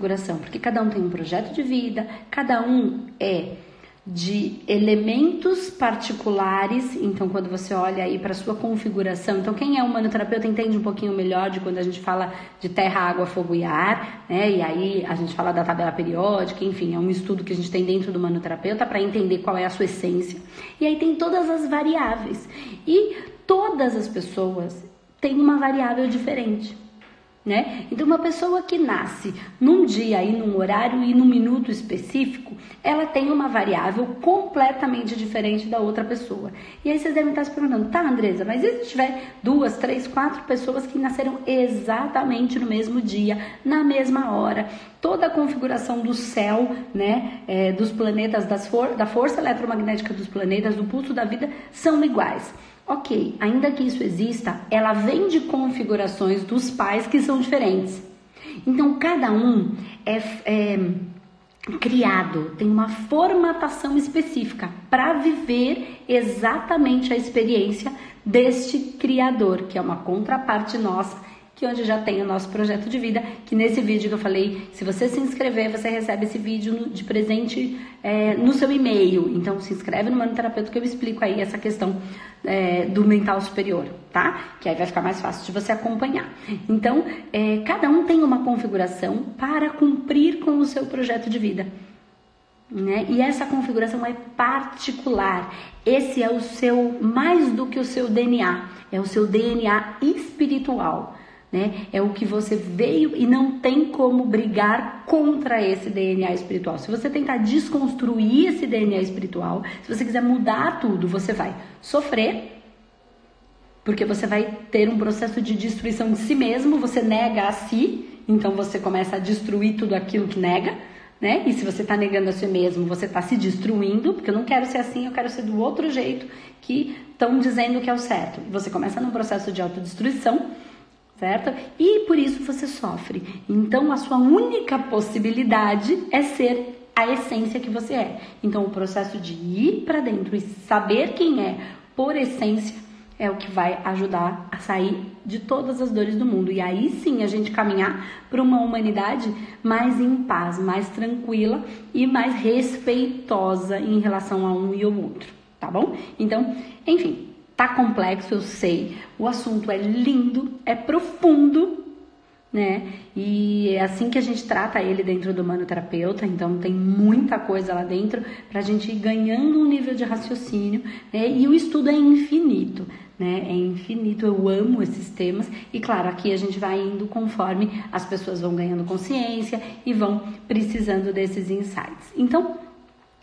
configuração? Porque cada um tem um projeto de vida, cada um é de elementos particulares. Então, quando você olha aí para sua configuração, então quem é humanoterapeuta entende um pouquinho melhor de quando a gente fala de terra, água, fogo e ar, né? E aí a gente fala da tabela periódica, enfim, é um estudo que a gente tem dentro do humanoterapeuta para entender qual é a sua essência. E aí tem todas as variáveis. E todas as pessoas têm uma variável diferente. Né? Então, uma pessoa que nasce num dia e num horário e num minuto específico, ela tem uma variável completamente diferente da outra pessoa. E aí vocês devem estar se perguntando, tá, Andresa, mas e se tiver duas, três, quatro pessoas que nasceram exatamente no mesmo dia, na mesma hora, toda a configuração do céu, né, é, dos planetas, das for da força eletromagnética dos planetas, do pulso da vida, são iguais. Ok, ainda que isso exista, ela vem de configurações dos pais que são diferentes. Então, cada um é, é criado, tem uma formatação específica para viver exatamente a experiência deste Criador, que é uma contraparte nossa que onde já tem o nosso projeto de vida, que nesse vídeo que eu falei, se você se inscrever, você recebe esse vídeo de presente é, no seu e-mail. Então se inscreve no Mano Terapeuta que eu explico aí essa questão é, do mental superior, tá? Que aí vai ficar mais fácil de você acompanhar. Então, é, cada um tem uma configuração para cumprir com o seu projeto de vida. Né? E essa configuração é particular. Esse é o seu, mais do que o seu DNA, é o seu DNA espiritual né? É o que você veio e não tem como brigar contra esse DNA espiritual. Se você tentar desconstruir esse DNA espiritual, se você quiser mudar tudo, você vai sofrer, porque você vai ter um processo de destruição de si mesmo, você nega a si, então você começa a destruir tudo aquilo que nega. Né? E se você está negando a si mesmo, você está se destruindo, porque eu não quero ser assim, eu quero ser do outro jeito que estão dizendo que é o certo. Você começa num processo de autodestruição certo? E por isso você sofre. Então a sua única possibilidade é ser a essência que você é. Então o processo de ir para dentro e saber quem é por essência é o que vai ajudar a sair de todas as dores do mundo. E aí sim a gente caminhar para uma humanidade mais em paz, mais tranquila e mais respeitosa em relação a um e ao outro, tá bom? Então, enfim, Tá complexo, eu sei. O assunto é lindo, é profundo, né? E é assim que a gente trata ele dentro do manoterapeuta, então tem muita coisa lá dentro para a gente ir ganhando um nível de raciocínio, né? E o estudo é infinito, né? É infinito, eu amo esses temas e claro, aqui a gente vai indo conforme as pessoas vão ganhando consciência e vão precisando desses insights. Então,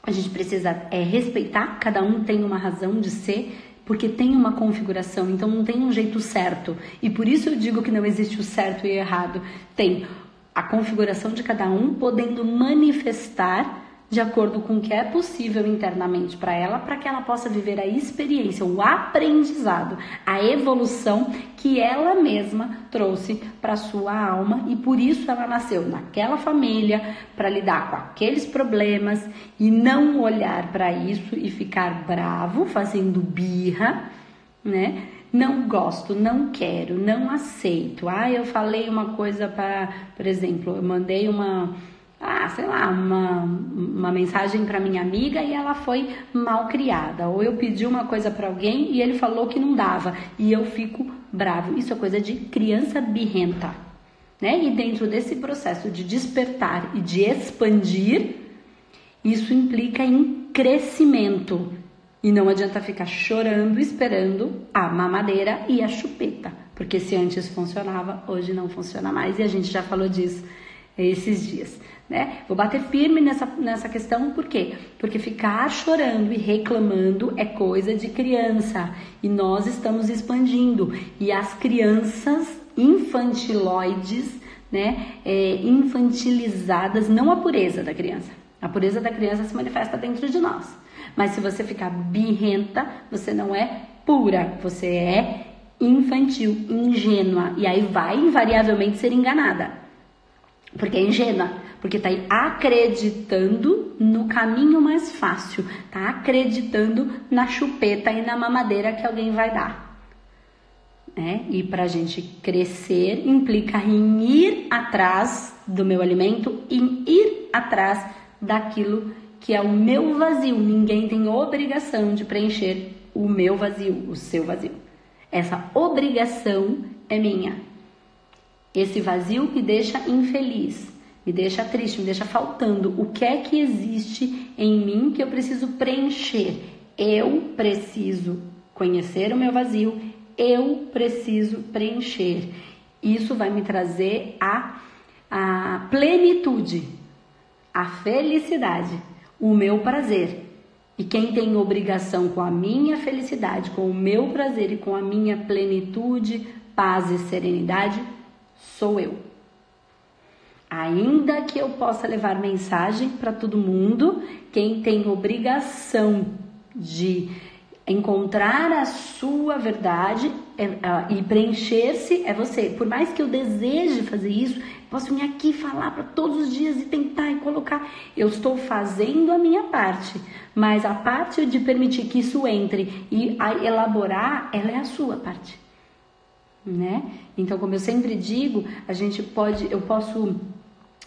a gente precisa é, respeitar, cada um tem uma razão de ser, porque tem uma configuração, então não tem um jeito certo. E por isso eu digo que não existe o certo e errado. Tem a configuração de cada um podendo manifestar de acordo com o que é possível internamente para ela, para que ela possa viver a experiência, o aprendizado, a evolução que ela mesma trouxe para sua alma e por isso ela nasceu naquela família para lidar com aqueles problemas e não olhar para isso e ficar bravo, fazendo birra, né? Não gosto, não quero, não aceito. Ah, eu falei uma coisa para, por exemplo, eu mandei uma ah, sei lá, uma, uma mensagem para minha amiga e ela foi mal criada. Ou eu pedi uma coisa para alguém e ele falou que não dava e eu fico bravo. Isso é coisa de criança birrenta. Né? E dentro desse processo de despertar e de expandir, isso implica em crescimento. E não adianta ficar chorando esperando a mamadeira e a chupeta. Porque se antes funcionava, hoje não funciona mais. E a gente já falou disso esses dias. Né? Vou bater firme nessa, nessa questão, por quê? Porque ficar chorando e reclamando é coisa de criança e nós estamos expandindo. E as crianças infantiloides, né, é, infantilizadas, não a pureza da criança. A pureza da criança se manifesta dentro de nós. Mas se você ficar birrenta, você não é pura, você é infantil, ingênua. E aí vai invariavelmente ser enganada. Porque é ingênua porque está acreditando no caminho mais fácil, está acreditando na chupeta e na mamadeira que alguém vai dar. né? E para a gente crescer implica em ir atrás do meu alimento, em ir atrás daquilo que é o meu vazio. Ninguém tem obrigação de preencher o meu vazio, o seu vazio. Essa obrigação é minha. Esse vazio me deixa infeliz, me deixa triste, me deixa faltando. O que é que existe em mim que eu preciso preencher? Eu preciso conhecer o meu vazio, eu preciso preencher. Isso vai me trazer a, a plenitude, a felicidade, o meu prazer. E quem tem obrigação com a minha felicidade, com o meu prazer e com a minha plenitude, paz e serenidade, sou eu. Ainda que eu possa levar mensagem para todo mundo, quem tem obrigação de encontrar a sua verdade é, e preencher-se é você. Por mais que eu deseje fazer isso, posso vir aqui falar para todos os dias e tentar e colocar. Eu estou fazendo a minha parte, mas a parte de permitir que isso entre e elaborar, ela é a sua parte. Né? Então, como eu sempre digo, a gente pode, eu posso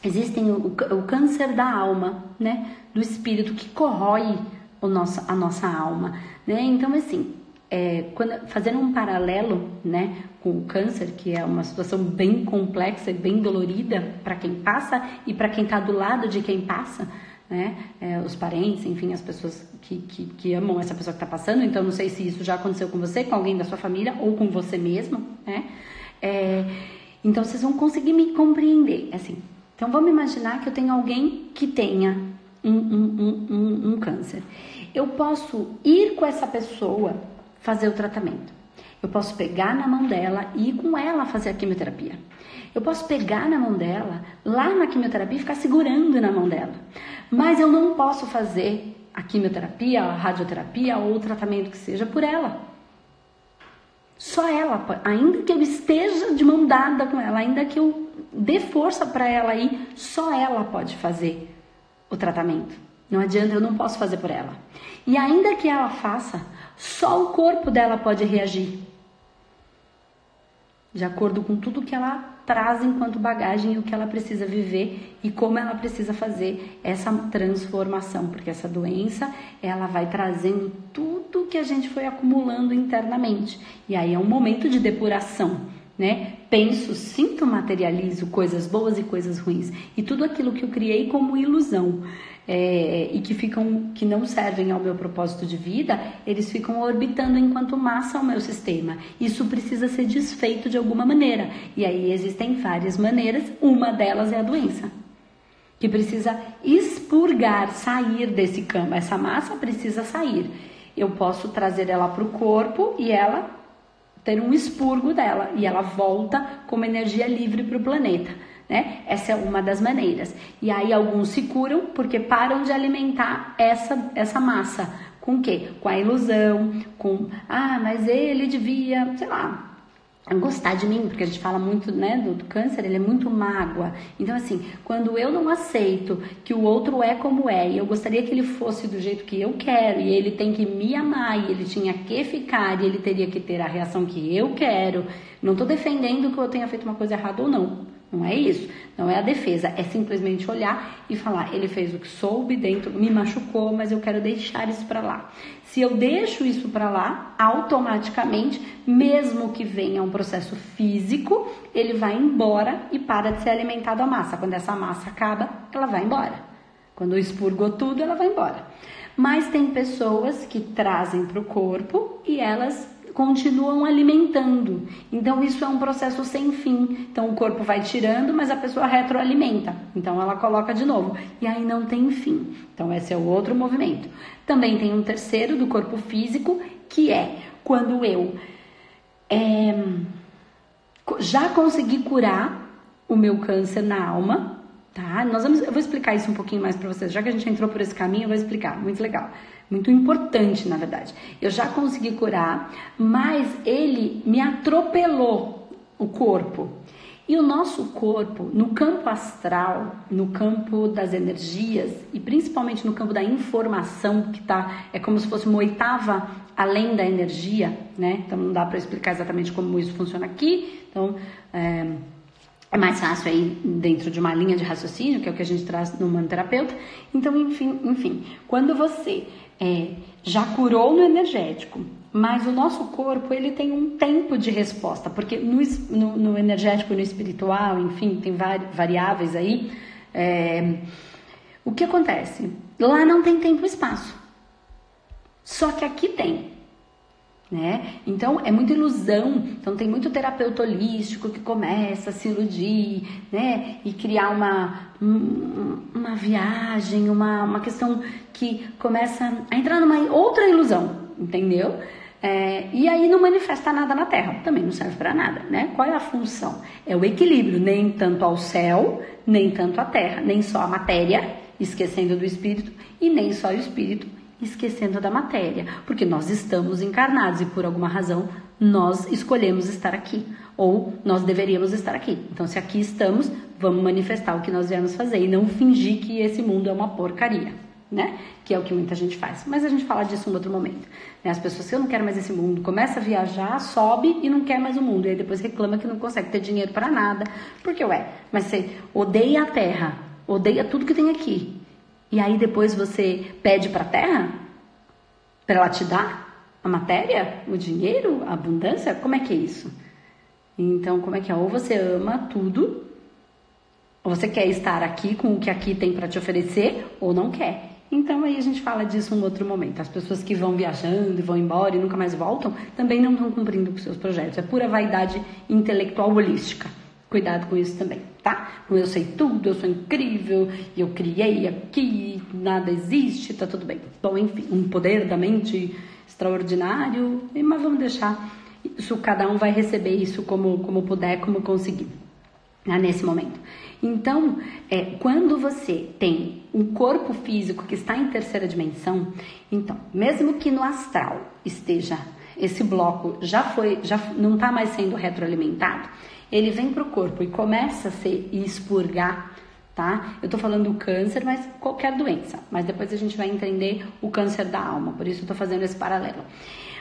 existem o, o câncer da alma, né? Do espírito que corrói o nosso, a nossa alma, né? Então, assim, é, quando, fazendo um paralelo, né, com o câncer, que é uma situação bem complexa e bem dolorida para quem passa e para quem está do lado de quem passa, né, é, os parentes, enfim, as pessoas que, que, que amam essa pessoa que está passando. Então, não sei se isso já aconteceu com você, com alguém da sua família ou com você mesmo, né? É, então, vocês vão conseguir me compreender, assim. Então, vamos imaginar que eu tenho alguém que tenha um, um, um, um câncer. Eu posso ir com essa pessoa fazer o tratamento. Eu posso pegar na mão dela e ir com ela fazer a quimioterapia. Eu posso pegar na mão dela, lá na quimioterapia, e ficar segurando na mão dela. Mas eu não posso fazer a quimioterapia, a radioterapia ou o tratamento que seja por ela. Só ela, ainda que eu esteja de mão dada com ela, ainda que eu dê força para ela ir, só ela pode fazer o tratamento. Não adianta, eu não posso fazer por ela. E ainda que ela faça, só o corpo dela pode reagir. De acordo com tudo que ela traz enquanto bagagem e o que ela precisa viver e como ela precisa fazer essa transformação, porque essa doença, ela vai trazendo tudo que a gente foi acumulando internamente. E aí é um momento de depuração né? Penso, sinto, materializo coisas boas e coisas ruins e tudo aquilo que eu criei como ilusão é, e que ficam, que não servem ao meu propósito de vida, eles ficam orbitando enquanto massa ao meu sistema. Isso precisa ser desfeito de alguma maneira e aí existem várias maneiras. Uma delas é a doença que precisa expurgar, sair desse campo. Essa massa precisa sair. Eu posso trazer ela para o corpo e ela ter um expurgo dela e ela volta como energia livre para o planeta. Né? Essa é uma das maneiras. E aí alguns se curam porque param de alimentar essa, essa massa. Com o quê? Com a ilusão, com ah, mas ele devia, sei lá, gostar de mim, porque a gente fala muito, né, do, do, câncer, ele é muito mágoa. Então, assim, quando eu não aceito que o outro é como é, e eu gostaria que ele fosse do jeito que eu quero, e ele tem que me amar, e ele tinha que ficar, e ele teria que ter a reação que eu quero, não tô defendendo que eu tenha feito uma coisa errada ou não. Não é isso. Não é a defesa. É simplesmente olhar e falar: ele fez o que soube dentro, me machucou, mas eu quero deixar isso para lá. Se eu deixo isso para lá, automaticamente, mesmo que venha um processo físico, ele vai embora e para de ser alimentado a massa. Quando essa massa acaba, ela vai embora. Quando expurgou tudo, ela vai embora. Mas tem pessoas que trazem para o corpo e elas continuam alimentando. Então isso é um processo sem fim. Então o corpo vai tirando, mas a pessoa retroalimenta. Então ela coloca de novo e aí não tem fim. Então esse é o outro movimento. Também tem um terceiro do corpo físico que é quando eu é, já consegui curar o meu câncer na alma, tá? Nós vamos, eu vou explicar isso um pouquinho mais para vocês. Já que a gente entrou por esse caminho, eu vou explicar. Muito legal muito importante, na verdade. Eu já consegui curar, mas ele me atropelou o corpo. E o nosso corpo, no campo astral, no campo das energias e principalmente no campo da informação, que tá, é como se fosse uma oitava além da energia, né? Então não dá para explicar exatamente como isso funciona aqui. Então é, é, mais fácil aí dentro de uma linha de raciocínio, que é o que a gente traz no manoterapeuta. Então, enfim, enfim, quando você é, já curou no energético, mas o nosso corpo ele tem um tempo de resposta, porque no, no, no energético, no espiritual, enfim, tem vari, variáveis aí. É, o que acontece? Lá não tem tempo e espaço. Só que aqui tem. Né? Então é muita ilusão. Então tem muito terapeuta holístico que começa a se iludir, né? E criar uma, uma viagem, uma, uma questão que começa a entrar numa outra ilusão, entendeu? É, e aí não manifesta nada na Terra, também não serve para nada, né? Qual é a função? É o equilíbrio, nem tanto ao céu, nem tanto à Terra, nem só a matéria, esquecendo do espírito, e nem só o espírito, esquecendo da matéria, porque nós estamos encarnados e por alguma razão nós escolhemos estar aqui, ou nós deveríamos estar aqui. Então, se aqui estamos, vamos manifestar o que nós viemos fazer e não fingir que esse mundo é uma porcaria né? Que é o que muita gente faz. Mas a gente fala disso em outro momento. Né? As pessoas, se eu não quero mais esse mundo, começa a viajar, sobe e não quer mais o mundo. E aí depois reclama que não consegue ter dinheiro para nada. Porque, ué, mas você odeia a terra, odeia tudo que tem aqui. E aí depois você pede para a terra para ela te dar a matéria, o dinheiro, a abundância? Como é que é isso? Então, como é que é? Ou você ama tudo, ou você quer estar aqui com o que aqui tem para te oferecer, ou não quer. Então aí a gente fala disso um outro momento. As pessoas que vão viajando e vão embora e nunca mais voltam também não estão cumprindo com seus projetos. É pura vaidade intelectual holística. Cuidado com isso também, tá? Eu sei tudo, eu sou incrível, eu criei aqui, nada existe, tá tudo bem. Bom, enfim, um poder da mente extraordinário, mas vamos deixar isso, cada um vai receber isso como, como puder, como conseguir, né, nesse momento. Então, é, quando você tem um corpo físico que está em terceira dimensão, então, mesmo que no astral esteja esse bloco já foi, já não está mais sendo retroalimentado, ele vem para o corpo e começa a se expurgar, tá? Eu estou falando do câncer, mas qualquer doença. Mas depois a gente vai entender o câncer da alma, por isso estou fazendo esse paralelo.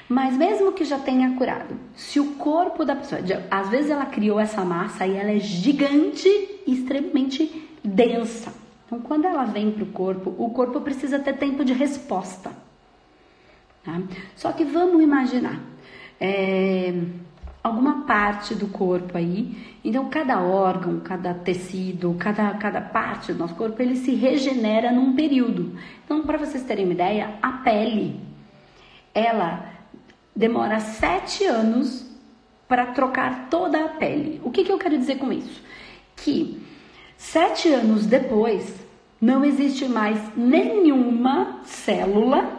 Mas mesmo que já tenha curado, se o corpo da pessoa, às vezes ela criou essa massa e ela é gigante extremamente densa. Então, quando ela vem para o corpo, o corpo precisa ter tempo de resposta. Tá? Só que vamos imaginar é, alguma parte do corpo aí. Então, cada órgão, cada tecido, cada, cada parte do nosso corpo, ele se regenera num período. Então, para vocês terem uma ideia, a pele, ela demora sete anos para trocar toda a pele. O que, que eu quero dizer com isso? Que sete anos depois não existe mais nenhuma célula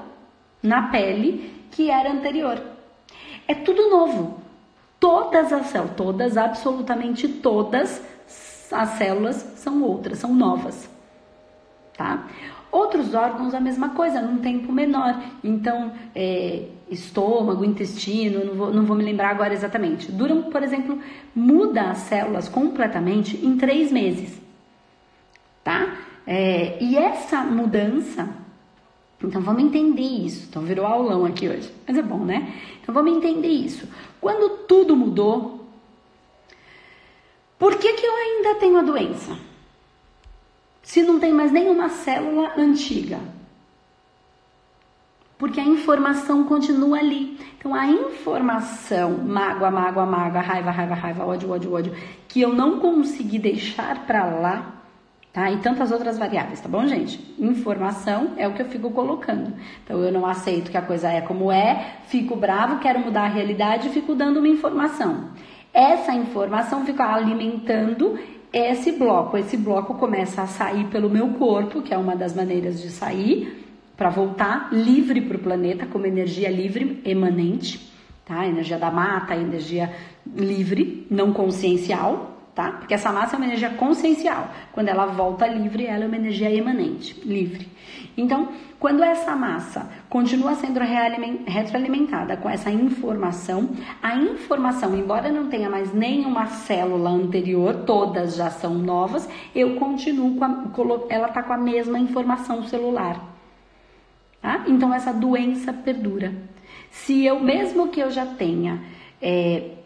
na pele que era anterior. É tudo novo. Todas as células, todas, absolutamente todas as células são outras, são novas. Tá? Outros órgãos, a mesma coisa, num tempo menor. Então, é, estômago, intestino, não vou, não vou me lembrar agora exatamente. Duram, por exemplo, muda as células completamente em três meses. Tá? É, e essa mudança, então vamos entender isso. Então virou aulão aqui hoje, mas é bom, né? Então vamos entender isso. Quando tudo mudou, por que, que eu ainda tenho a doença? se não tem mais nenhuma célula antiga? Porque a informação continua ali. Então, a informação, mágoa, mágoa, mágoa, raiva, raiva, raiva, ódio, ódio, ódio, que eu não consegui deixar para lá, tá? E tantas outras variáveis, tá bom, gente? Informação é o que eu fico colocando. Então, eu não aceito que a coisa é como é, fico bravo, quero mudar a realidade fico dando uma informação. Essa informação fica alimentando esse bloco. Esse bloco começa a sair pelo meu corpo, que é uma das maneiras de sair, para voltar livre para o planeta, como energia livre, emanente, tá? Energia da mata, energia livre, não consciencial, tá? Porque essa massa é uma energia consciencial. Quando ela volta livre, ela é uma energia emanente, livre. Então, quando essa massa continua sendo retroalimentada com essa informação, a informação, embora não tenha mais nenhuma célula anterior, todas já são novas, eu continuo com a, ela está com a mesma informação celular. Tá? Então essa doença perdura. Se eu, mesmo que eu já tenha é,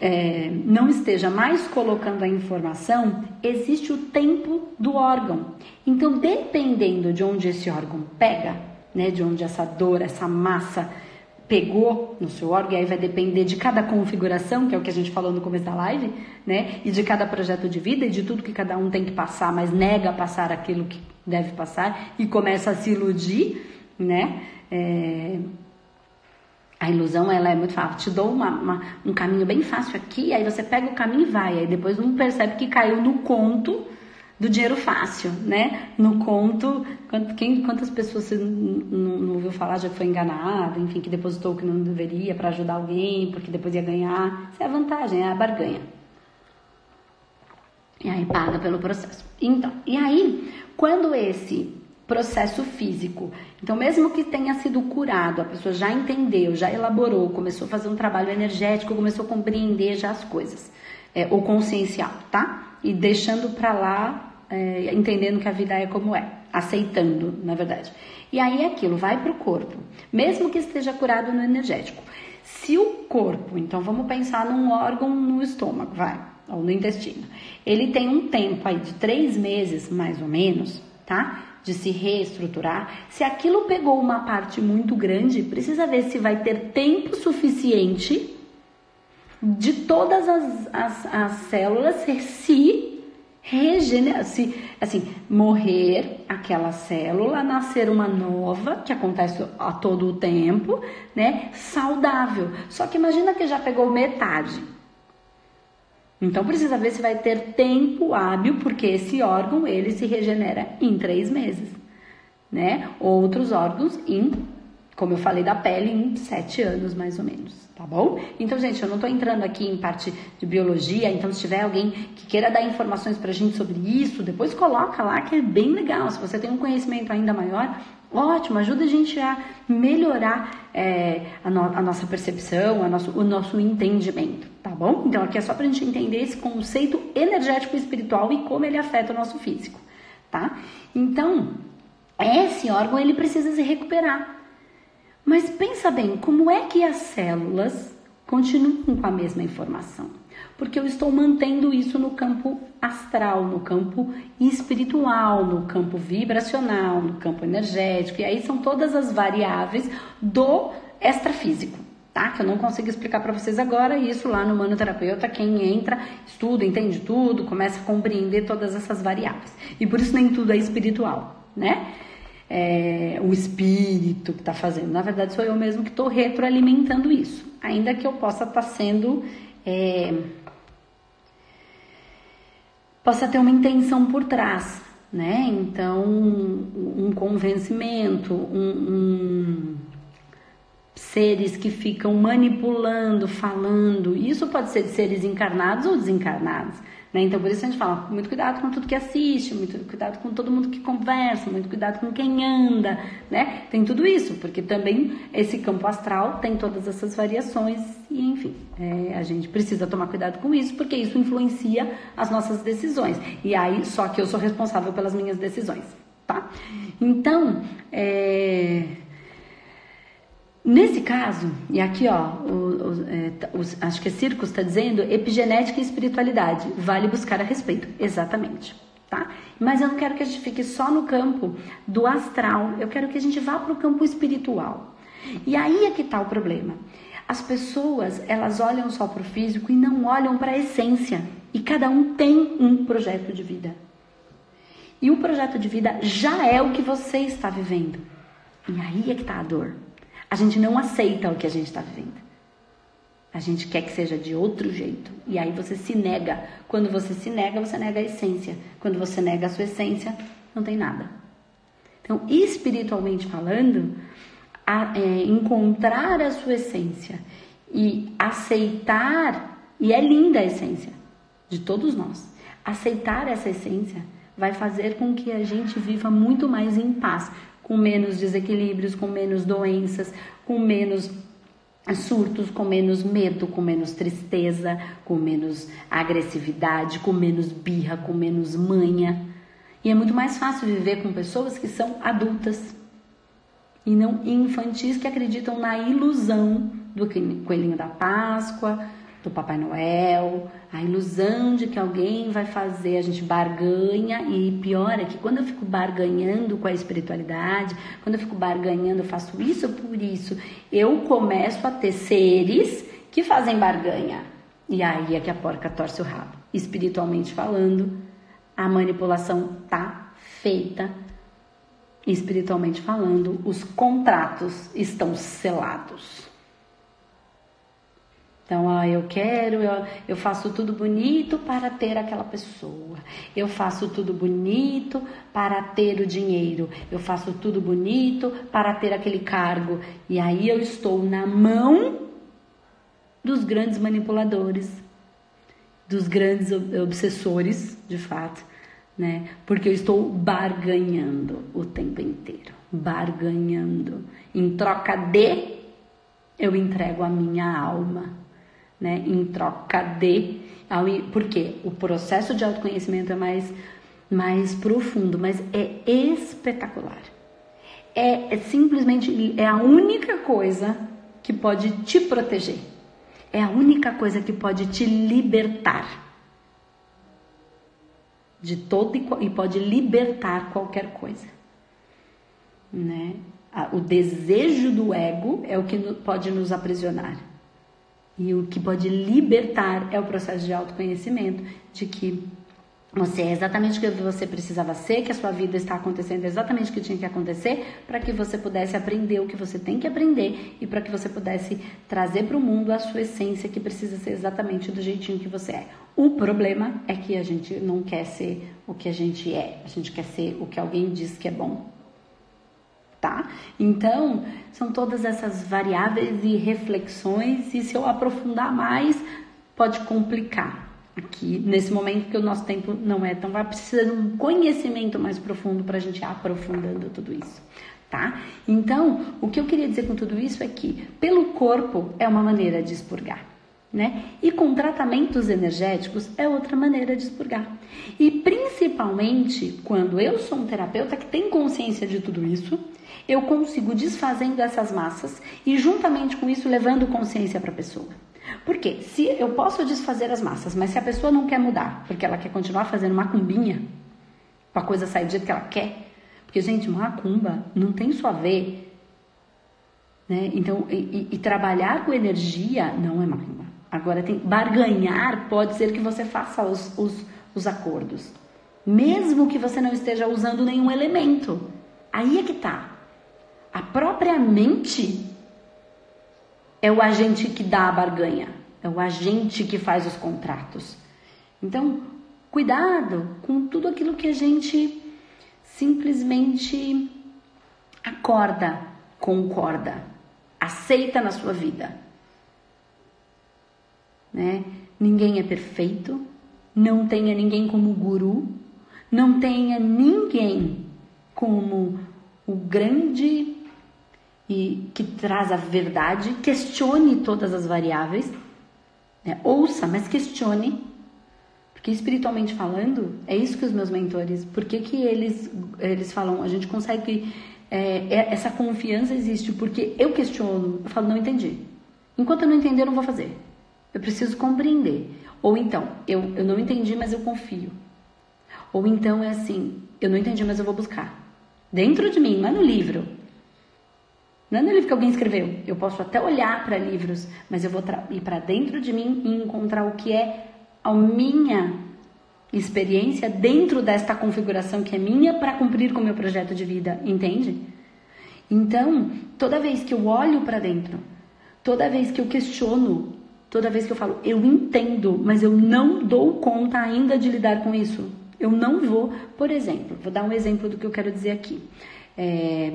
é, não esteja mais colocando a informação, existe o tempo do órgão. Então, dependendo de onde esse órgão pega, né, de onde essa dor, essa massa pegou no seu órgão, aí vai depender de cada configuração, que é o que a gente falou no começo da live, né, e de cada projeto de vida e de tudo que cada um tem que passar, mas nega passar aquilo que deve passar e começa a se iludir, né? É, a ilusão ela é muito fácil. Te dou uma, uma, um caminho bem fácil aqui, aí você pega o caminho e vai. Aí depois não percebe que caiu no conto do dinheiro fácil, né? No conto, quem, quantas pessoas você não, não ouviu falar já foi enganado, enfim, que depositou o que não deveria para ajudar alguém, porque depois ia ganhar. Isso é a vantagem, é a barganha. E aí paga pelo processo. Então, e aí, quando esse processo físico. Então, mesmo que tenha sido curado, a pessoa já entendeu, já elaborou, começou a fazer um trabalho energético, começou a compreender já as coisas, é, ou consciencial, tá? E deixando para lá, é, entendendo que a vida é como é, aceitando, na verdade. E aí aquilo vai para o corpo, mesmo que esteja curado no energético. Se o corpo, então vamos pensar num órgão no estômago, vai, ou no intestino, ele tem um tempo aí de três meses, mais ou menos, tá? De se reestruturar, se aquilo pegou uma parte muito grande, precisa ver se vai ter tempo suficiente de todas as, as, as células se regenerar, se assim, morrer aquela célula, nascer uma nova, que acontece a todo o tempo, né? Saudável. Só que imagina que já pegou metade. Então precisa ver se vai ter tempo hábil, porque esse órgão ele se regenera em três meses, né? Outros órgãos em, como eu falei da pele, em sete anos mais ou menos, tá bom? Então, gente, eu não tô entrando aqui em parte de biologia, então se tiver alguém que queira dar informações pra gente sobre isso, depois coloca lá que é bem legal. Se você tem um conhecimento ainda maior, Ótimo, ajuda a gente a melhorar é, a, no, a, nossa percepção, a nosso, o nosso entendimento, tá bom? Então aqui é só para a gente entender esse conceito energético espiritual e como ele afeta o nosso físico, tá? Então, esse órgão ele precisa se recuperar. Mas pensa bem, como é que as células continuam com a mesma informação? porque eu estou mantendo isso no campo astral, no campo espiritual, no campo vibracional, no campo energético, e aí são todas as variáveis do extrafísico. Tá? Que eu não consigo explicar para vocês agora, isso lá no manoterapeuta, quem entra, estuda, entende tudo, começa a compreender todas essas variáveis. E por isso nem tudo é espiritual, né? É, o espírito que está fazendo. Na verdade, sou eu mesmo que estou retroalimentando isso. Ainda que eu possa estar tá sendo é, possa ter uma intenção por trás, né? Então, um convencimento, um, um, seres que ficam manipulando, falando. Isso pode ser de seres encarnados ou desencarnados. Né? Então, por isso a gente fala, muito cuidado com tudo que assiste, muito cuidado com todo mundo que conversa, muito cuidado com quem anda, né? Tem tudo isso, porque também esse campo astral tem todas essas variações e, enfim, é, a gente precisa tomar cuidado com isso, porque isso influencia as nossas decisões. E aí, só que eu sou responsável pelas minhas decisões, tá? Então, é Nesse caso, e aqui ó, o, o, é, os, acho que é Circus está dizendo epigenética e espiritualidade, vale buscar a respeito. Exatamente, tá? Mas eu não quero que a gente fique só no campo do astral, eu quero que a gente vá para o campo espiritual. E aí é que está o problema. As pessoas, elas olham só para o físico e não olham para a essência. E cada um tem um projeto de vida. E o projeto de vida já é o que você está vivendo. E aí é que está a dor. A gente não aceita o que a gente está vivendo. A gente quer que seja de outro jeito. E aí você se nega. Quando você se nega, você nega a essência. Quando você nega a sua essência, não tem nada. Então, espiritualmente falando, a, é, encontrar a sua essência e aceitar, e é linda a essência de todos nós. Aceitar essa essência vai fazer com que a gente viva muito mais em paz, com menos desequilíbrios, com menos doenças, com menos surtos, com menos medo, com menos tristeza, com menos agressividade, com menos birra, com menos manha. E é muito mais fácil viver com pessoas que são adultas e não infantis que acreditam na ilusão do coelhinho da Páscoa, do Papai Noel, a ilusão de que alguém vai fazer, a gente barganha e pior é que quando eu fico barganhando com a espiritualidade, quando eu fico barganhando, eu faço isso por isso, eu começo a ter seres que fazem barganha. E aí é que a porca torce o rabo. Espiritualmente falando, a manipulação tá feita. Espiritualmente falando, os contratos estão selados. Então, ó, eu quero, eu, eu faço tudo bonito para ter aquela pessoa. Eu faço tudo bonito para ter o dinheiro. Eu faço tudo bonito para ter aquele cargo. E aí eu estou na mão dos grandes manipuladores, dos grandes obsessores, de fato, né? Porque eu estou barganhando o tempo inteiro, barganhando. Em troca de eu entrego a minha alma né, em troca de. Porque o processo de autoconhecimento é mais, mais profundo, mas é espetacular. É, é simplesmente é a única coisa que pode te proteger. É a única coisa que pode te libertar de todo e, pode libertar qualquer coisa, né? O desejo do ego é o que pode nos aprisionar. E o que pode libertar é o processo de autoconhecimento, de que você é exatamente o que você precisava ser, que a sua vida está acontecendo exatamente o que tinha que acontecer, para que você pudesse aprender o que você tem que aprender e para que você pudesse trazer para o mundo a sua essência, que precisa ser exatamente do jeitinho que você é. O problema é que a gente não quer ser o que a gente é, a gente quer ser o que alguém diz que é bom tá? Então, são todas essas variáveis e reflexões, e se eu aprofundar mais, pode complicar aqui, nesse momento que o nosso tempo não é tão, vai precisar de um conhecimento mais profundo para a gente ir aprofundando tudo isso. Tá? Então, o que eu queria dizer com tudo isso é que, pelo corpo, é uma maneira de expurgar. Né? E com tratamentos energéticos é outra maneira de expurgar. E principalmente quando eu sou um terapeuta que tem consciência de tudo isso, eu consigo desfazendo essas massas e juntamente com isso levando consciência para a pessoa. Porque se eu posso desfazer as massas, mas se a pessoa não quer mudar, porque ela quer continuar fazendo macumbinha, para a coisa sair do jeito que ela quer, porque gente, macumba não tem só a ver, né? Então, e, e trabalhar com energia não é macumba. Agora tem barganhar pode ser que você faça os, os, os acordos, mesmo que você não esteja usando nenhum elemento. Aí é que tá. A própria mente é o agente que dá a barganha, é o agente que faz os contratos. Então, cuidado com tudo aquilo que a gente simplesmente acorda, concorda, aceita na sua vida. Né? Ninguém é perfeito, não tenha ninguém como guru, não tenha ninguém como o grande e que traz a verdade, questione todas as variáveis, né? ouça, mas questione, porque espiritualmente falando, é isso que os meus mentores, por que, que eles, eles falam, a gente consegue, é, é, essa confiança existe, porque eu questiono, eu falo, não entendi. Enquanto eu não entender, eu não vou fazer. Eu preciso compreender. Ou então, eu, eu não entendi, mas eu confio. Ou então é assim, eu não entendi, mas eu vou buscar. Dentro de mim, é no livro. Não é no livro que alguém escreveu. Eu posso até olhar para livros, mas eu vou ir para dentro de mim e encontrar o que é a minha experiência dentro desta configuração que é minha para cumprir com o meu projeto de vida, entende? Então, toda vez que eu olho para dentro, toda vez que eu questiono, toda vez que eu falo, eu entendo, mas eu não dou conta ainda de lidar com isso. Eu não vou, por exemplo, vou dar um exemplo do que eu quero dizer aqui. É,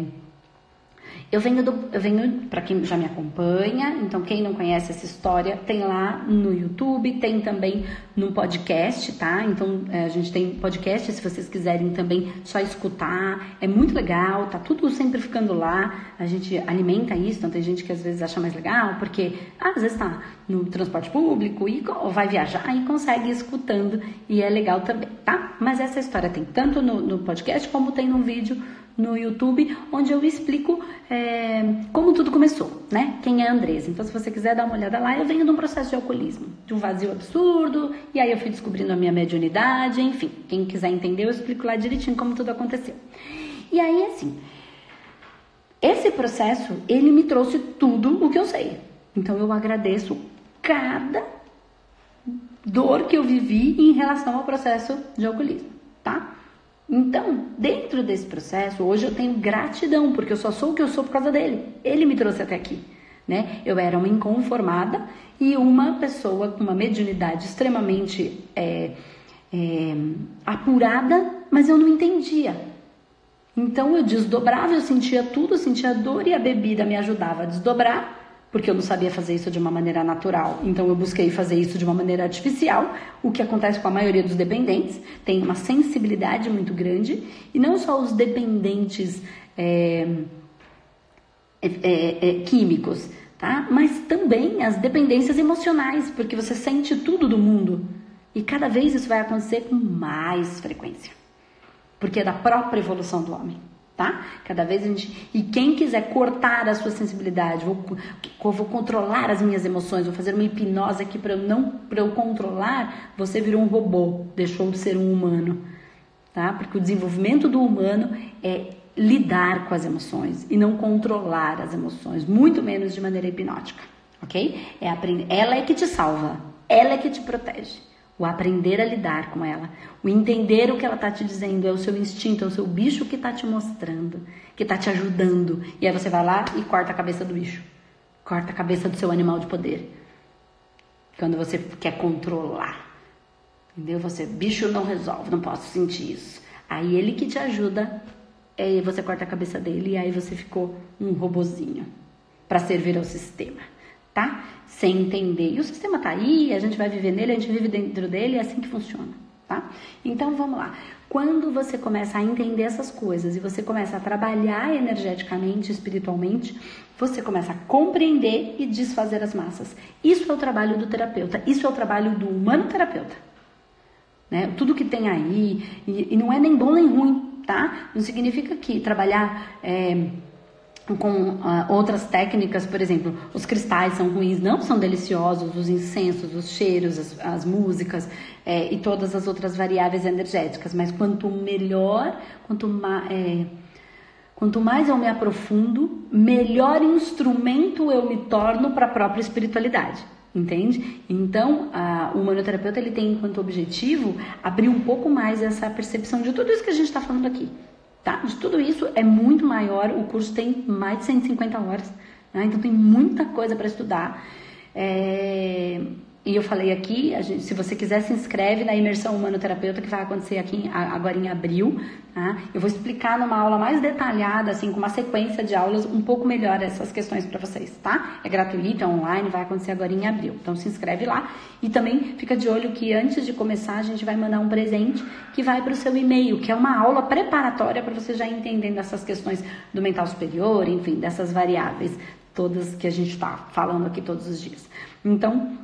Eu venho do, eu venho para quem já me acompanha, então quem não conhece essa história tem lá no YouTube, tem também no podcast, tá? Então é, a gente tem podcast, se vocês quiserem também só escutar, é muito legal, tá tudo sempre ficando lá. A gente alimenta isso, então tem gente que às vezes acha mais legal, porque ah, às vezes tá no transporte público e ou vai viajar e consegue ir escutando e é legal também, tá? Mas essa história tem tanto no, no podcast como tem no vídeo no YouTube, onde eu explico é, como tudo começou, né? Quem é a Andresa. Então, se você quiser dar uma olhada lá, eu venho de um processo de alcoolismo, de um vazio absurdo, e aí eu fui descobrindo a minha mediunidade, enfim. Quem quiser entender, eu explico lá direitinho como tudo aconteceu. E aí, assim, esse processo, ele me trouxe tudo o que eu sei. Então, eu agradeço cada dor que eu vivi em relação ao processo de alcoolismo, tá? Então, dentro desse processo, hoje eu tenho gratidão, porque eu só sou o que eu sou por causa dele. Ele me trouxe até aqui. Né? Eu era uma inconformada e uma pessoa com uma mediunidade extremamente é, é, apurada, mas eu não entendia. Então eu desdobrava, eu sentia tudo, eu sentia dor e a bebida me ajudava a desdobrar porque eu não sabia fazer isso de uma maneira natural. Então eu busquei fazer isso de uma maneira artificial, o que acontece com a maioria dos dependentes. Tem uma sensibilidade muito grande e não só os dependentes é, é, é, é, químicos, tá? Mas também as dependências emocionais, porque você sente tudo do mundo e cada vez isso vai acontecer com mais frequência, porque é da própria evolução do homem tá? Cada vez a gente. E quem quiser cortar a sua sensibilidade, vou, vou controlar as minhas emoções, vou fazer uma hipnose aqui para eu não para eu controlar, você virou um robô, deixou de ser um humano, tá? Porque o desenvolvimento do humano é lidar com as emoções e não controlar as emoções, muito menos de maneira hipnótica, ok? É aprender. Ela é que te salva, ela é que te protege o aprender a lidar com ela, o entender o que ela está te dizendo, é o seu instinto, é o seu bicho que está te mostrando, que está te ajudando. E aí você vai lá e corta a cabeça do bicho, corta a cabeça do seu animal de poder. Quando você quer controlar, entendeu? Você, bicho não resolve, não posso sentir isso. Aí ele que te ajuda, aí você corta a cabeça dele e aí você ficou um robozinho para servir ao sistema tá? Sem entender. E o sistema tá aí, a gente vai viver nele, a gente vive dentro dele, é assim que funciona, tá? Então vamos lá. Quando você começa a entender essas coisas e você começa a trabalhar energeticamente, espiritualmente, você começa a compreender e desfazer as massas. Isso é o trabalho do terapeuta, isso é o trabalho do humano terapeuta. Né? Tudo que tem aí, e, e não é nem bom nem ruim, tá? Não significa que trabalhar. É, com uh, outras técnicas, por exemplo, os cristais são ruins, não são deliciosos, os incensos, os cheiros, as, as músicas é, e todas as outras variáveis energéticas, mas quanto melhor, quanto, ma é, quanto mais eu me aprofundo, melhor instrumento eu me torno para a própria espiritualidade. Entende? Então, a, o manoterapeuta ele tem enquanto objetivo abrir um pouco mais essa percepção de tudo isso que a gente está falando aqui. Tá? De tudo isso é muito maior, o curso tem mais de 150 horas, né? então tem muita coisa para estudar. É... E eu falei aqui, gente, se você quiser, se inscreve na imersão humano-terapeuta que vai acontecer aqui agora em abril. Tá? Eu vou explicar numa aula mais detalhada, assim, com uma sequência de aulas, um pouco melhor essas questões para vocês, tá? É gratuito, é online, vai acontecer agora em abril. Então se inscreve lá e também fica de olho que antes de começar a gente vai mandar um presente que vai para o seu e-mail, que é uma aula preparatória para você já entendendo essas questões do mental superior, enfim, dessas variáveis todas que a gente está falando aqui todos os dias. Então,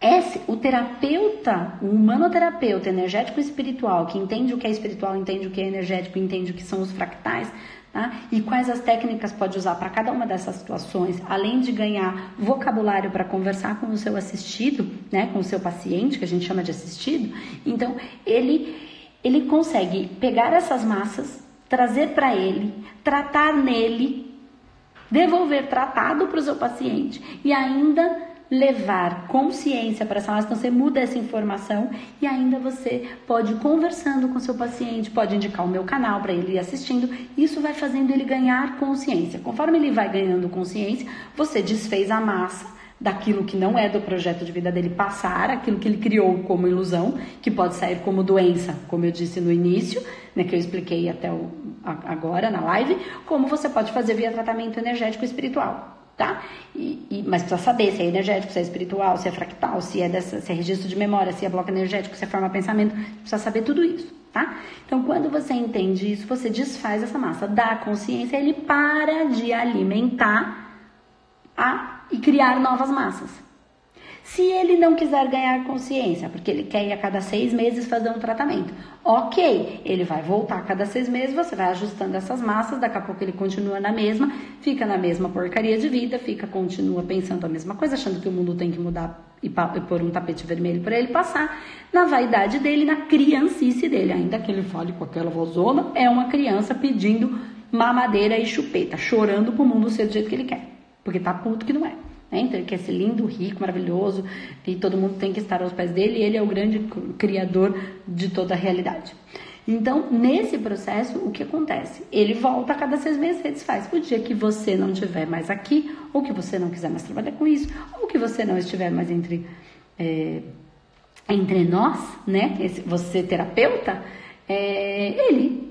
esse, o terapeuta, o humanoterapeuta energético espiritual, que entende o que é espiritual, entende o que é energético, entende o que são os fractais, tá? e quais as técnicas pode usar para cada uma dessas situações, além de ganhar vocabulário para conversar com o seu assistido, né, com o seu paciente, que a gente chama de assistido, então ele, ele consegue pegar essas massas, trazer para ele, tratar nele, devolver tratado para o seu paciente e ainda levar consciência para essa massa, então você muda essa informação e ainda você pode ir conversando com seu paciente, pode indicar o meu canal para ele ir assistindo. Isso vai fazendo ele ganhar consciência. Conforme ele vai ganhando consciência, você desfez a massa, daquilo que não é do projeto de vida dele passar, aquilo que ele criou como ilusão, que pode sair como doença, como eu disse no início, né, que eu expliquei até o, agora na live, como você pode fazer via tratamento energético espiritual. Tá? E, e, mas precisa saber se é energético, se é espiritual, se é fractal, se é, dessa, se é registro de memória, se é bloco energético, se é forma pensamento, precisa saber tudo isso, tá? Então, quando você entende isso, você desfaz essa massa da consciência, ele para de alimentar a e criar novas massas. Se ele não quiser ganhar consciência, porque ele quer ir a cada seis meses fazer um tratamento, ok, ele vai voltar a cada seis meses, você vai ajustando essas massas, daqui a pouco ele continua na mesma, fica na mesma porcaria de vida, fica, continua pensando a mesma coisa, achando que o mundo tem que mudar e, pôr um tapete vermelho para ele passar, na vaidade dele, na criancice dele, ainda que ele fale com aquela vozona, é uma criança pedindo mamadeira e chupeta, chorando pro mundo ser do jeito que ele quer. Porque tá puto que não é. Né? Então ele quer ser lindo, rico, maravilhoso e todo mundo tem que estar aos pés dele e ele é o grande criador de toda a realidade. Então, nesse processo, o que acontece? Ele volta a cada seis meses desfaz. O dia que você não estiver mais aqui, ou que você não quiser mais trabalhar com isso, ou que você não estiver mais entre, é, entre nós, né? Esse, você terapeuta, é, ele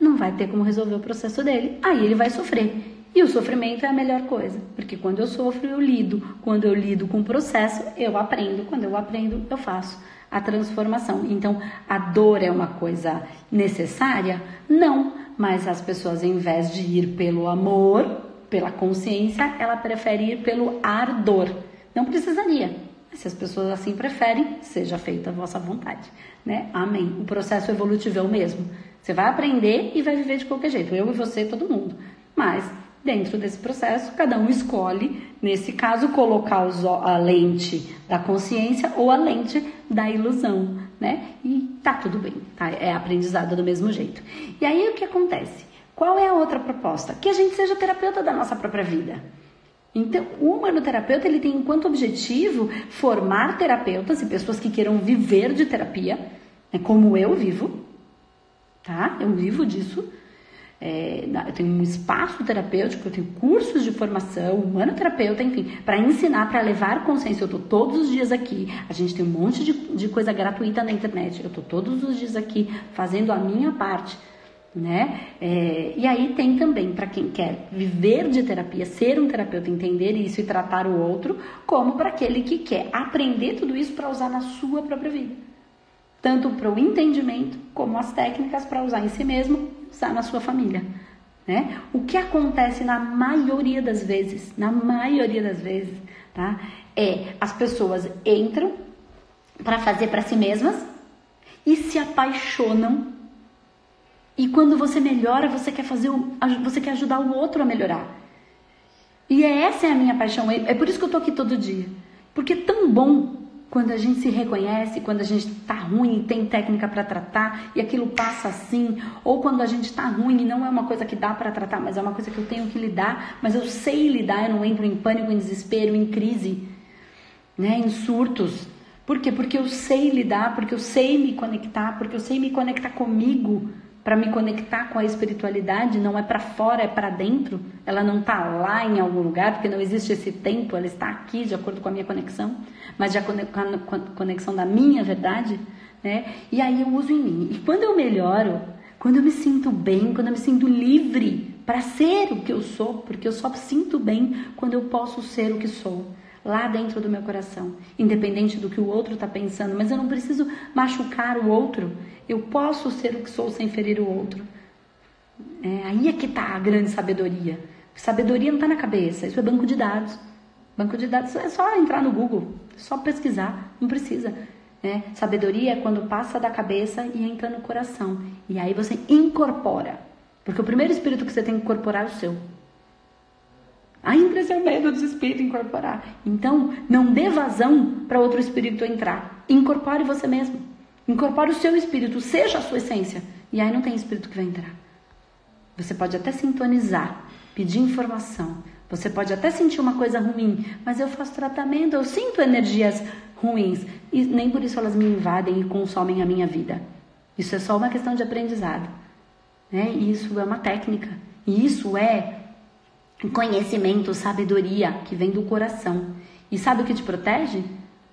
não vai ter como resolver o processo dele. Aí ele vai sofrer. E o sofrimento é a melhor coisa, porque quando eu sofro, eu lido. Quando eu lido com o processo, eu aprendo. Quando eu aprendo, eu faço a transformação. Então, a dor é uma coisa necessária? Não, mas as pessoas, em vez de ir pelo amor, pela consciência, ela prefere ir pelo ardor. Não precisaria. Se as pessoas assim preferem, seja feita a vossa vontade, né? Amém. O processo evolutivo é o mesmo. Você vai aprender e vai viver de qualquer jeito. Eu e você, todo mundo. Mas Dentro desse processo, cada um escolhe, nesse caso, colocar a lente da consciência ou a lente da ilusão, né? E tá tudo bem, tá? É aprendizado do mesmo jeito. E aí o que acontece? Qual é a outra proposta? Que a gente seja terapeuta da nossa própria vida. Então, o humanoterapeuta ele tem enquanto objetivo formar terapeutas e pessoas que queiram viver de terapia, né, como eu vivo, tá? Eu vivo disso é, eu tenho um espaço terapêutico, eu tenho cursos de formação, humanoterapeuta, enfim, para ensinar, para levar consciência. Eu estou todos os dias aqui, a gente tem um monte de, de coisa gratuita na internet, eu estou todos os dias aqui fazendo a minha parte. Né? É, e aí tem também para quem quer viver de terapia, ser um terapeuta, entender isso e tratar o outro, como para aquele que quer aprender tudo isso para usar na sua própria vida tanto para o entendimento como as técnicas para usar em si mesmo, na sua família. Né? O que acontece na maioria das vezes, na maioria das vezes, tá? É as pessoas entram para fazer para si mesmas e se apaixonam. E quando você melhora, você quer fazer, você quer ajudar o outro a melhorar. E essa é a minha paixão. É, é por isso que eu tô aqui todo dia. Porque é tão bom quando a gente se reconhece, quando a gente está ruim e tem técnica para tratar e aquilo passa assim, ou quando a gente está ruim e não é uma coisa que dá para tratar, mas é uma coisa que eu tenho que lidar, mas eu sei lidar, eu não entro em pânico, em desespero, em crise, né, em surtos. Por quê? Porque eu sei lidar, porque eu sei me conectar, porque eu sei me conectar comigo para me conectar com a espiritualidade não é para fora, é para dentro. Ela não está lá em algum lugar, porque não existe esse tempo, ela está aqui de acordo com a minha conexão, mas de acordo com a conexão da minha verdade, né? E aí eu uso em mim. E quando eu melhoro, quando eu me sinto bem, quando eu me sinto livre para ser o que eu sou, porque eu só sinto bem quando eu posso ser o que sou lá dentro do meu coração, independente do que o outro está pensando, mas eu não preciso machucar o outro, eu posso ser o que sou sem ferir o outro. É, aí é que está a grande sabedoria. Sabedoria não está na cabeça, isso é banco de dados. Banco de dados é só entrar no Google, é só pesquisar, não precisa. Né? Sabedoria é quando passa da cabeça e entra no coração. E aí você incorpora. Porque o primeiro espírito que você tem que incorporar é o seu. Ainda esse é o medo dos espíritos incorporar. Então, não dê vazão para outro espírito entrar. Incorpore você mesmo. Incorpore o seu espírito, seja a sua essência. E aí não tem espírito que vai entrar. Você pode até sintonizar, pedir informação. Você pode até sentir uma coisa ruim, mas eu faço tratamento, eu sinto energias ruins. E nem por isso elas me invadem e consomem a minha vida. Isso é só uma questão de aprendizado. Né? Isso é uma técnica. E isso é conhecimento, sabedoria que vem do coração. E sabe o que te protege?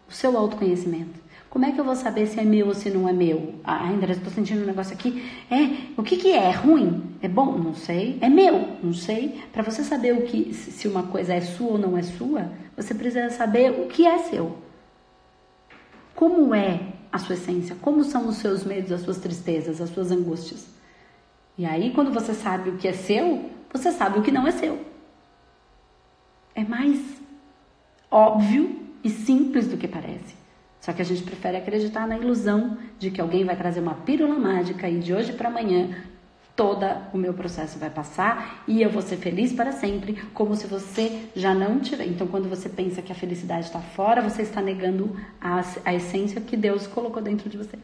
O seu autoconhecimento. Como é que eu vou saber se é meu ou se não é meu? Ah, André, estou sentindo um negócio aqui. É, o que, que é? É ruim? É bom? Não sei. É meu? Não sei. Para você saber o que, se uma coisa é sua ou não é sua, você precisa saber o que é seu. Como é a sua essência? Como são os seus medos, as suas tristezas, as suas angústias? E aí, quando você sabe o que é seu, você sabe o que não é seu. É mais óbvio e simples do que parece. Só que a gente prefere acreditar na ilusão de que alguém vai trazer uma pílula mágica e de hoje para amanhã todo o meu processo vai passar e eu vou ser feliz para sempre, como se você já não tiver. Então, quando você pensa que a felicidade está fora, você está negando a, a essência que Deus colocou dentro de você.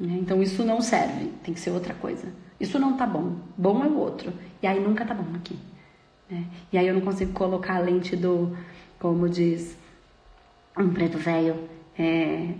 Né? Então, isso não serve, tem que ser outra coisa. Isso não tá bom, bom é o outro. E aí nunca tá bom aqui. Né? E aí eu não consigo colocar a lente do, como diz um preto velho, é,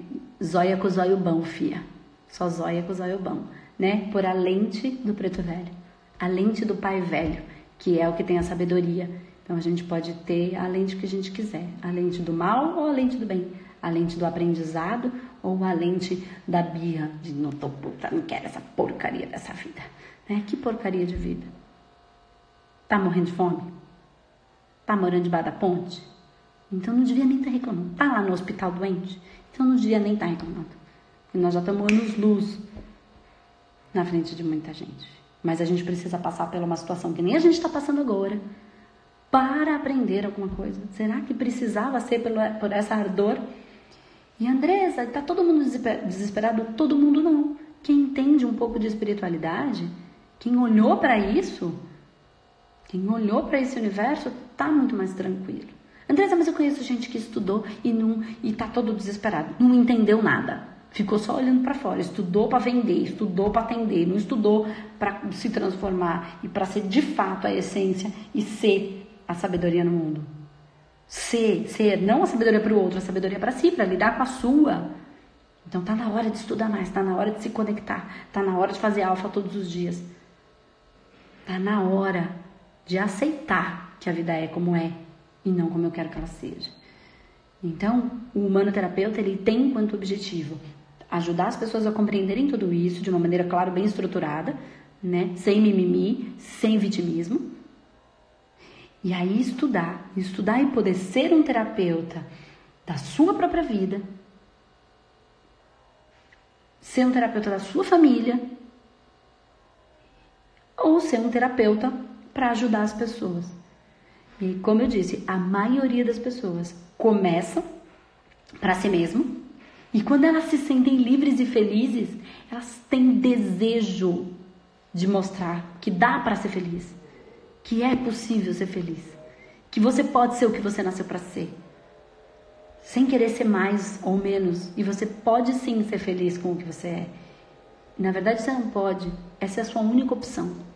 zóia com zóio bom, fia. Só zóia com zóio bom, né? Por a lente do preto velho, a lente do pai velho, que é o que tem a sabedoria. Então a gente pode ter a lente que a gente quiser, a lente do mal ou a lente do bem, a lente do aprendizado ou a lente da birra, de não tô puta, não quero essa porcaria dessa vida. Né? Que porcaria de vida? Tá morrendo de fome? Tá morando debaixo da ponte? Então não devia nem estar tá reclamando. Tá lá no hospital doente? Então não devia nem estar tá reclamando. Porque nós já estamos anos luz na frente de muita gente. Mas a gente precisa passar por uma situação que nem a gente está passando agora para aprender alguma coisa. Será que precisava ser pelo, por essa ardor? E Andresa, está todo mundo desesperado? Todo mundo não. Quem entende um pouco de espiritualidade, quem olhou para isso, quem olhou para esse universo, está muito mais tranquilo. Andressa, mas eu conheço gente que estudou e não e tá todo desesperado, não entendeu nada. Ficou só olhando para fora, estudou para vender, estudou para atender, não estudou para se transformar e para ser de fato a essência e ser a sabedoria no mundo. Ser, ser, não a sabedoria para o outro, a sabedoria para si, para lidar com a sua. Então tá na hora de estudar mais, tá na hora de se conectar, tá na hora de fazer alfa todos os dias. Tá na hora de aceitar que a vida é como é e não como eu quero que ela seja. Então, o humanoterapeuta ele tem enquanto objetivo ajudar as pessoas a compreenderem tudo isso de uma maneira, claro, bem estruturada, né? sem mimimi, sem vitimismo. E aí estudar, estudar e poder ser um terapeuta da sua própria vida, ser um terapeuta da sua família, ou ser um terapeuta para ajudar as pessoas. E como eu disse, a maioria das pessoas começam para si mesmo e quando elas se sentem livres e felizes, elas têm desejo de mostrar que dá para ser feliz, que é possível ser feliz, que você pode ser o que você nasceu para ser, sem querer ser mais ou menos, e você pode sim ser feliz com o que você é. Na verdade, você não pode, essa é a sua única opção.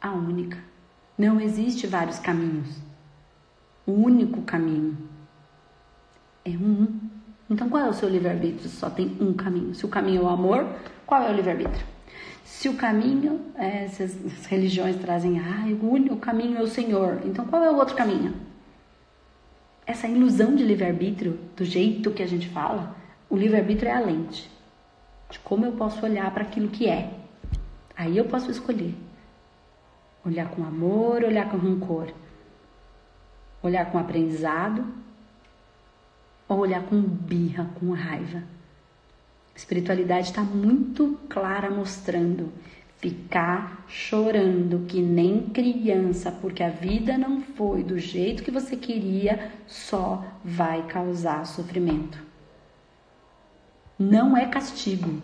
A única. Não existe vários caminhos. O único caminho é um. Então qual é o seu livre-arbítrio? Só tem um caminho. Se o caminho é o amor, qual é o livre-arbítrio? Se o caminho, é, as religiões trazem, ah, o único caminho é o Senhor. Então qual é o outro caminho? Essa ilusão de livre-arbítrio, do jeito que a gente fala, o livre-arbítrio é a lente de como eu posso olhar para aquilo que é. Aí eu posso escolher. Olhar com amor, olhar com rancor. Olhar com aprendizado ou olhar com birra, com raiva. A espiritualidade está muito clara mostrando ficar chorando que nem criança porque a vida não foi do jeito que você queria só vai causar sofrimento. Não é castigo.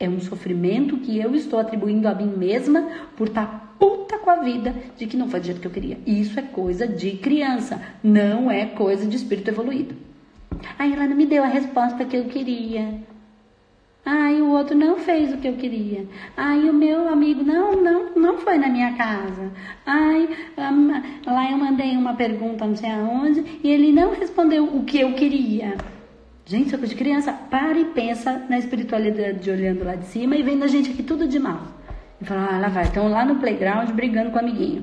É um sofrimento que eu estou atribuindo a mim mesma por estar tá puta com a vida de que não foi do jeito que eu queria. Isso é coisa de criança, não é coisa de espírito evoluído. Aí ela não me deu a resposta que eu queria. Ai, o outro não fez o que eu queria. Ai, o meu amigo não, não, não foi na minha casa. Ai, um, lá eu mandei uma pergunta não sei aonde e ele não respondeu o que eu queria. Gente, é coisa de criança. Para e pensa na espiritualidade de olhando lá de cima e vendo a gente aqui tudo de mal. E fala, ah, lá vai, estão lá no playground brigando com o amiguinho.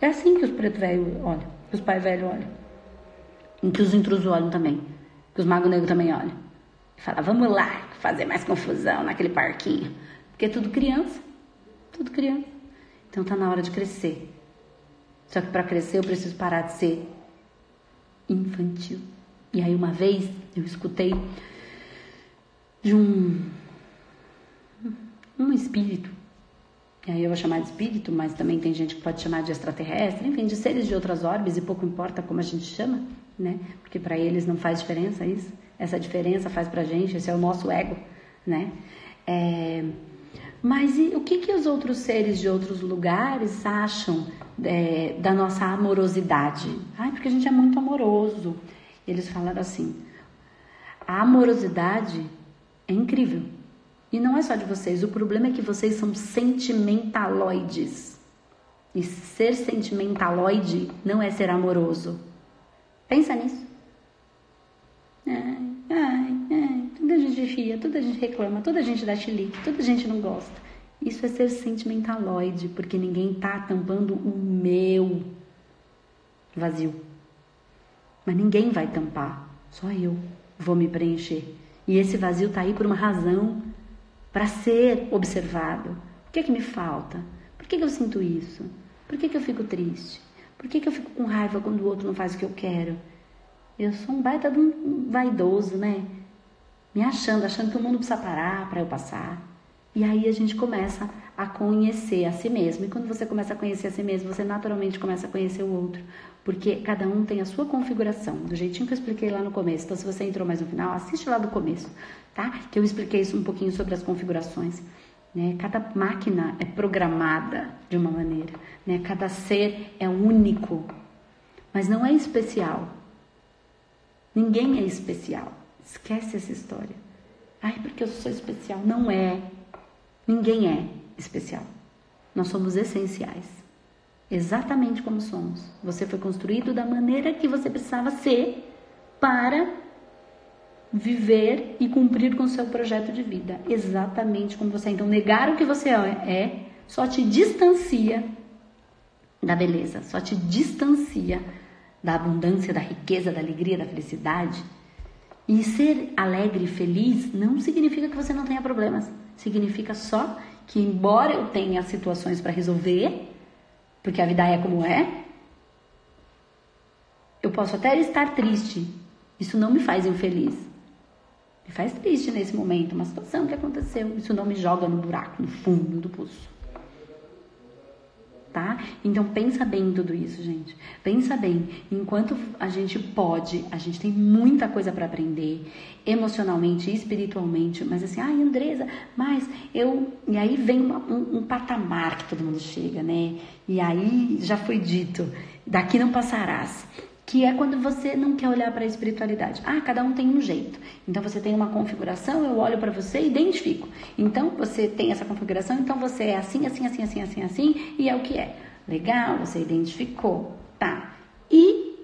É assim que os pretos velhos olham, que os pais velhos olham. que os intrusos olham também, que os magos negros também olham. E fala, vamos lá fazer mais confusão naquele parquinho. Porque é tudo criança, tudo criança. Então tá na hora de crescer. Só que para crescer eu preciso parar de ser infantil. E aí uma vez eu escutei de um um espírito. E aí eu vou chamar de espírito, mas também tem gente que pode chamar de extraterrestre, enfim, de seres de outras orbes e pouco importa como a gente chama, né? Porque para eles não faz diferença isso. Essa diferença faz pra gente, esse é o nosso ego, né? É... Mas e, o que, que os outros seres de outros lugares acham é, da nossa amorosidade? Ai, porque a gente é muito amoroso. Eles falaram assim: a amorosidade é incrível. E não é só de vocês, o problema é que vocês são sentimentaloides. E ser sentimentaloide não é ser amoroso. Pensa nisso. Ai, ai, ai, tudo a gente fia, tudo a gente reclama, toda a gente dá chilique, toda a gente não gosta. Isso é ser sentimentaloide, porque ninguém tá tampando o meu vazio. Mas ninguém vai tampar, só eu vou me preencher. E esse vazio tá aí por uma razão para ser observado. O que é que me falta? Por que, que eu sinto isso? Por que, que eu fico triste? Por que, que eu fico com raiva quando o outro não faz o que eu quero? Eu sou um baita de um vaidoso, né? Me achando, achando que o mundo precisa parar para eu passar. E aí a gente começa a conhecer a si mesmo. E quando você começa a conhecer a si mesmo, você naturalmente começa a conhecer o outro. Porque cada um tem a sua configuração, do jeitinho que eu expliquei lá no começo. Então, se você entrou mais no final, assiste lá do começo tá? Que eu expliquei isso um pouquinho sobre as configurações. Né? Cada máquina é programada de uma maneira, né? Cada ser é único, mas não é especial. Ninguém é especial. Esquece essa história. Ai, porque eu sou especial. Não é. Ninguém é especial. Nós somos essenciais. Exatamente como somos. Você foi construído da maneira que você precisava ser para viver e cumprir com o seu projeto de vida, exatamente como você. Então, negar o que você é só te distancia da beleza, só te distancia da abundância, da riqueza, da alegria, da felicidade. E ser alegre e feliz não significa que você não tenha problemas. Significa só que, embora eu tenha situações para resolver, porque a vida é como é, eu posso até estar triste. Isso não me faz infeliz. Me faz triste nesse momento, uma situação que aconteceu. Isso não me joga no buraco, no fundo do poço. Tá? Então pensa bem em tudo isso, gente. Pensa bem, enquanto a gente pode, a gente tem muita coisa para aprender, emocionalmente, espiritualmente, mas assim, ai, Andresa, mas eu. E aí vem uma, um, um patamar que todo mundo chega, né? E aí já foi dito: daqui não passarás que é quando você não quer olhar para a espiritualidade. Ah, cada um tem um jeito. Então você tem uma configuração, eu olho para você e identifico. Então você tem essa configuração, então você é assim, assim, assim, assim, assim, assim, e é o que é. Legal, você identificou. Tá. E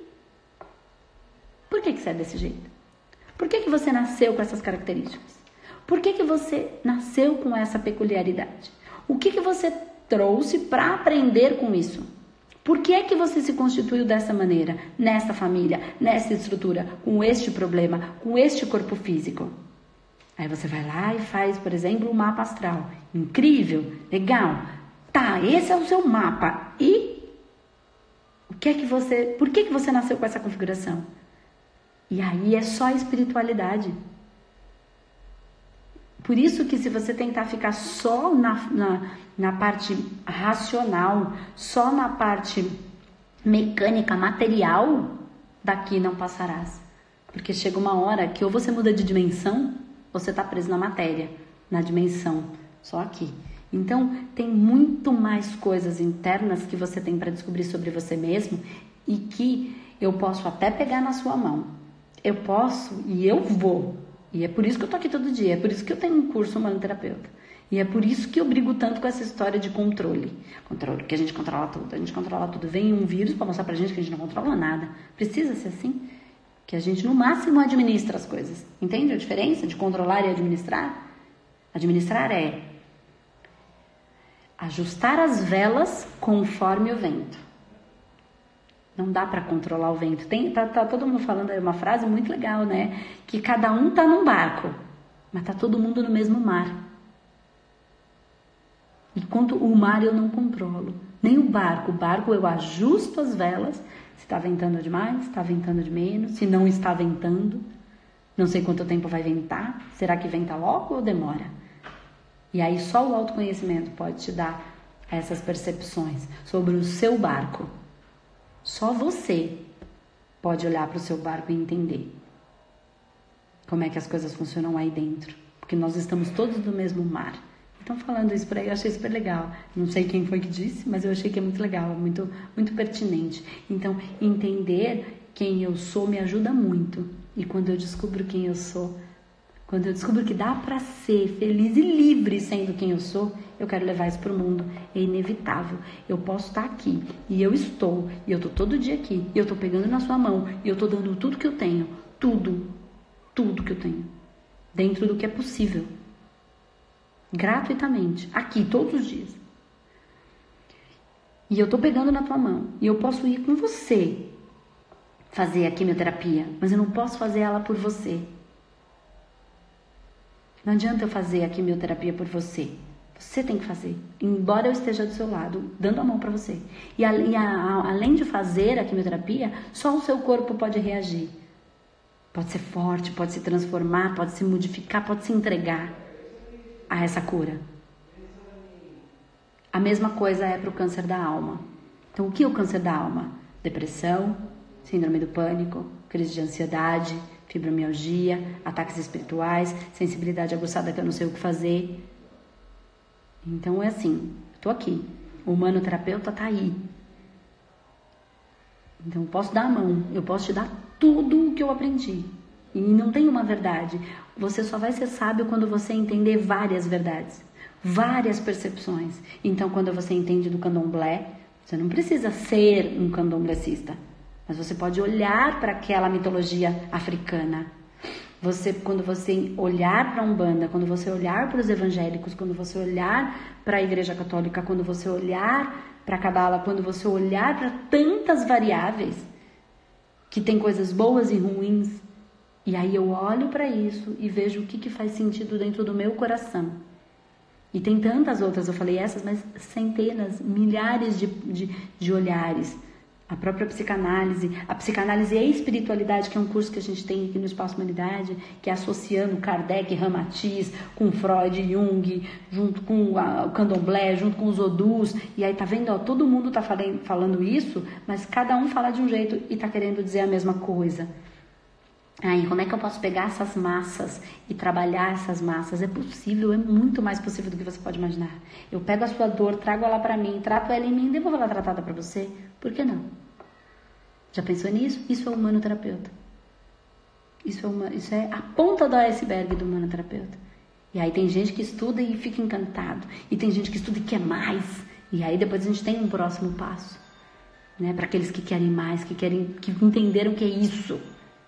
por que, que você é desse jeito? Por que, que você nasceu com essas características? Por que, que você nasceu com essa peculiaridade? O que, que você trouxe para aprender com isso? Por que é que você se constituiu dessa maneira, nessa família, nessa estrutura, com este problema, com este corpo físico? Aí você vai lá e faz, por exemplo, um mapa astral. Incrível, legal. Tá, esse é o seu mapa. E o que é que você, por que que você nasceu com essa configuração? E aí é só espiritualidade. Por isso que se você tentar ficar só na, na, na parte racional, só na parte mecânica, material, daqui não passarás. Porque chega uma hora que ou você muda de dimensão, ou você está preso na matéria, na dimensão, só aqui. Então, tem muito mais coisas internas que você tem para descobrir sobre você mesmo e que eu posso até pegar na sua mão. Eu posso e eu vou e é por isso que eu tô aqui todo dia, é por isso que eu tenho um curso humanoterapeuta. E é por isso que eu brigo tanto com essa história de controle. Controle, que a gente controla tudo. A gente controla tudo. Vem um vírus para mostrar pra gente que a gente não controla nada. Precisa ser assim? Que a gente, no máximo, administra as coisas. Entende a diferença de controlar e administrar? Administrar é ajustar as velas conforme o vento. Não dá para controlar o vento. Tem, tá, tá todo mundo falando aí uma frase muito legal, né? Que cada um tá num barco, mas tá todo mundo no mesmo mar. Enquanto o mar eu não controlo, nem o barco. O barco eu ajusto as velas. Se está ventando demais, está ventando de menos. Se não está ventando, não sei quanto tempo vai ventar. Será que venta logo ou demora? E aí só o autoconhecimento pode te dar essas percepções sobre o seu barco. Só você pode olhar para o seu barco e entender como é que as coisas funcionam aí dentro, porque nós estamos todos no mesmo mar. Então falando isso por aí, eu achei super legal. Não sei quem foi que disse, mas eu achei que é muito legal, muito muito pertinente. Então entender quem eu sou me ajuda muito. E quando eu descubro quem eu sou, quando eu descubro que dá para ser feliz e livre sendo quem eu sou, eu quero levar isso para o mundo. É inevitável. Eu posso estar aqui e eu estou, e eu estou todo dia aqui, e eu estou pegando na sua mão, e eu estou dando tudo que eu tenho, tudo, tudo que eu tenho, dentro do que é possível, gratuitamente, aqui todos os dias. E eu estou pegando na tua mão, e eu posso ir com você fazer a quimioterapia, mas eu não posso fazer ela por você. Não adianta eu fazer a quimioterapia por você. Você tem que fazer, embora eu esteja do seu lado, dando a mão para você. E, a, e a, além de fazer a quimioterapia, só o seu corpo pode reagir. Pode ser forte, pode se transformar, pode se modificar, pode se entregar a essa cura. A mesma coisa é para o câncer da alma. Então, o que é o câncer da alma? Depressão, síndrome do pânico, crise de ansiedade, fibromialgia, ataques espirituais, sensibilidade aguçada que eu não sei o que fazer. Então é assim, estou aqui. O humanoterapeuta está aí. Então eu posso dar a mão, eu posso te dar tudo o que eu aprendi. E não tem uma verdade. Você só vai ser sábio quando você entender várias verdades, várias percepções. Então quando você entende do candomblé, você não precisa ser um candomblessista. Mas você pode olhar para aquela mitologia africana. Você, quando você olhar para a Umbanda, quando você olhar para os evangélicos, quando você olhar para a Igreja Católica, quando você olhar para a Cabala, quando você olhar para tantas variáveis, que tem coisas boas e ruins, e aí eu olho para isso e vejo o que, que faz sentido dentro do meu coração. E tem tantas outras, eu falei essas, mas centenas, milhares de, de, de olhares a própria psicanálise, a psicanálise e a espiritualidade, que é um curso que a gente tem aqui no Espaço Humanidade, que é associando Kardec, Ramatiz, com Freud, Jung, junto com a, o Candomblé, junto com os Odus, e aí tá vendo, ó, todo mundo tá falando, falando isso, mas cada um fala de um jeito e tá querendo dizer a mesma coisa. Aí, como é que eu posso pegar essas massas e trabalhar essas massas? É possível, é muito mais possível do que você pode imaginar. Eu pego a sua dor, trago ela para mim, trato ela em mim devolvo ela tratada para você. Por que não? Já pensou nisso? Isso é humanoterapeuta. Isso é, uma, isso é a ponta do iceberg do humanoterapeuta. E aí tem gente que estuda e fica encantado. E tem gente que estuda e quer mais. E aí depois a gente tem um próximo passo. Né? Para aqueles que querem mais, que querem, que entenderam que é isso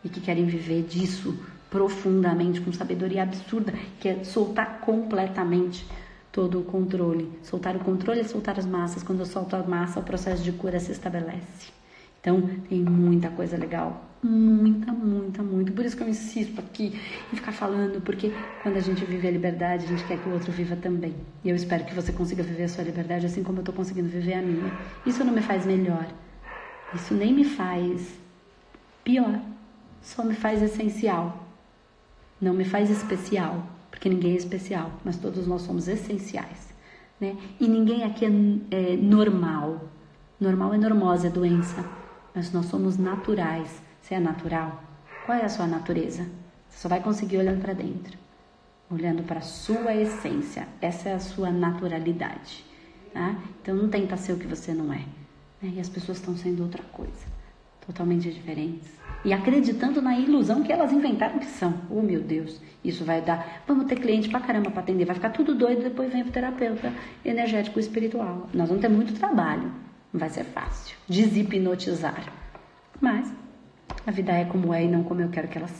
e que querem viver disso profundamente, com sabedoria absurda, que é soltar completamente todo o controle. Soltar o controle é soltar as massas. Quando eu solto a massa, o processo de cura se estabelece. Então, tem muita coisa legal. Muita, muita, muito. Por isso que eu insisto aqui em ficar falando, porque quando a gente vive a liberdade, a gente quer que o outro viva também. E eu espero que você consiga viver a sua liberdade assim como eu estou conseguindo viver a minha. Isso não me faz melhor. Isso nem me faz pior só me faz essencial. Não me faz especial, porque ninguém é especial, mas todos nós somos essenciais. Né? E ninguém aqui é, é normal. Normal é normose, é doença. Mas nós somos naturais. Você é natural? Qual é a sua natureza? Você só vai conseguir olhando para dentro, olhando para a sua essência. Essa é a sua naturalidade. Tá? Então não tenta ser o que você não é. Né? E as pessoas estão sendo outra coisa, totalmente diferentes e acreditando na ilusão que elas inventaram que são. Oh, meu Deus, isso vai dar. Vamos ter cliente pra caramba pra atender, vai ficar tudo doido, depois vem pro terapeuta energético espiritual. Nós vamos ter muito trabalho, não vai ser fácil. Deshipnotizar. Mas a vida é como é e não como eu quero que ela.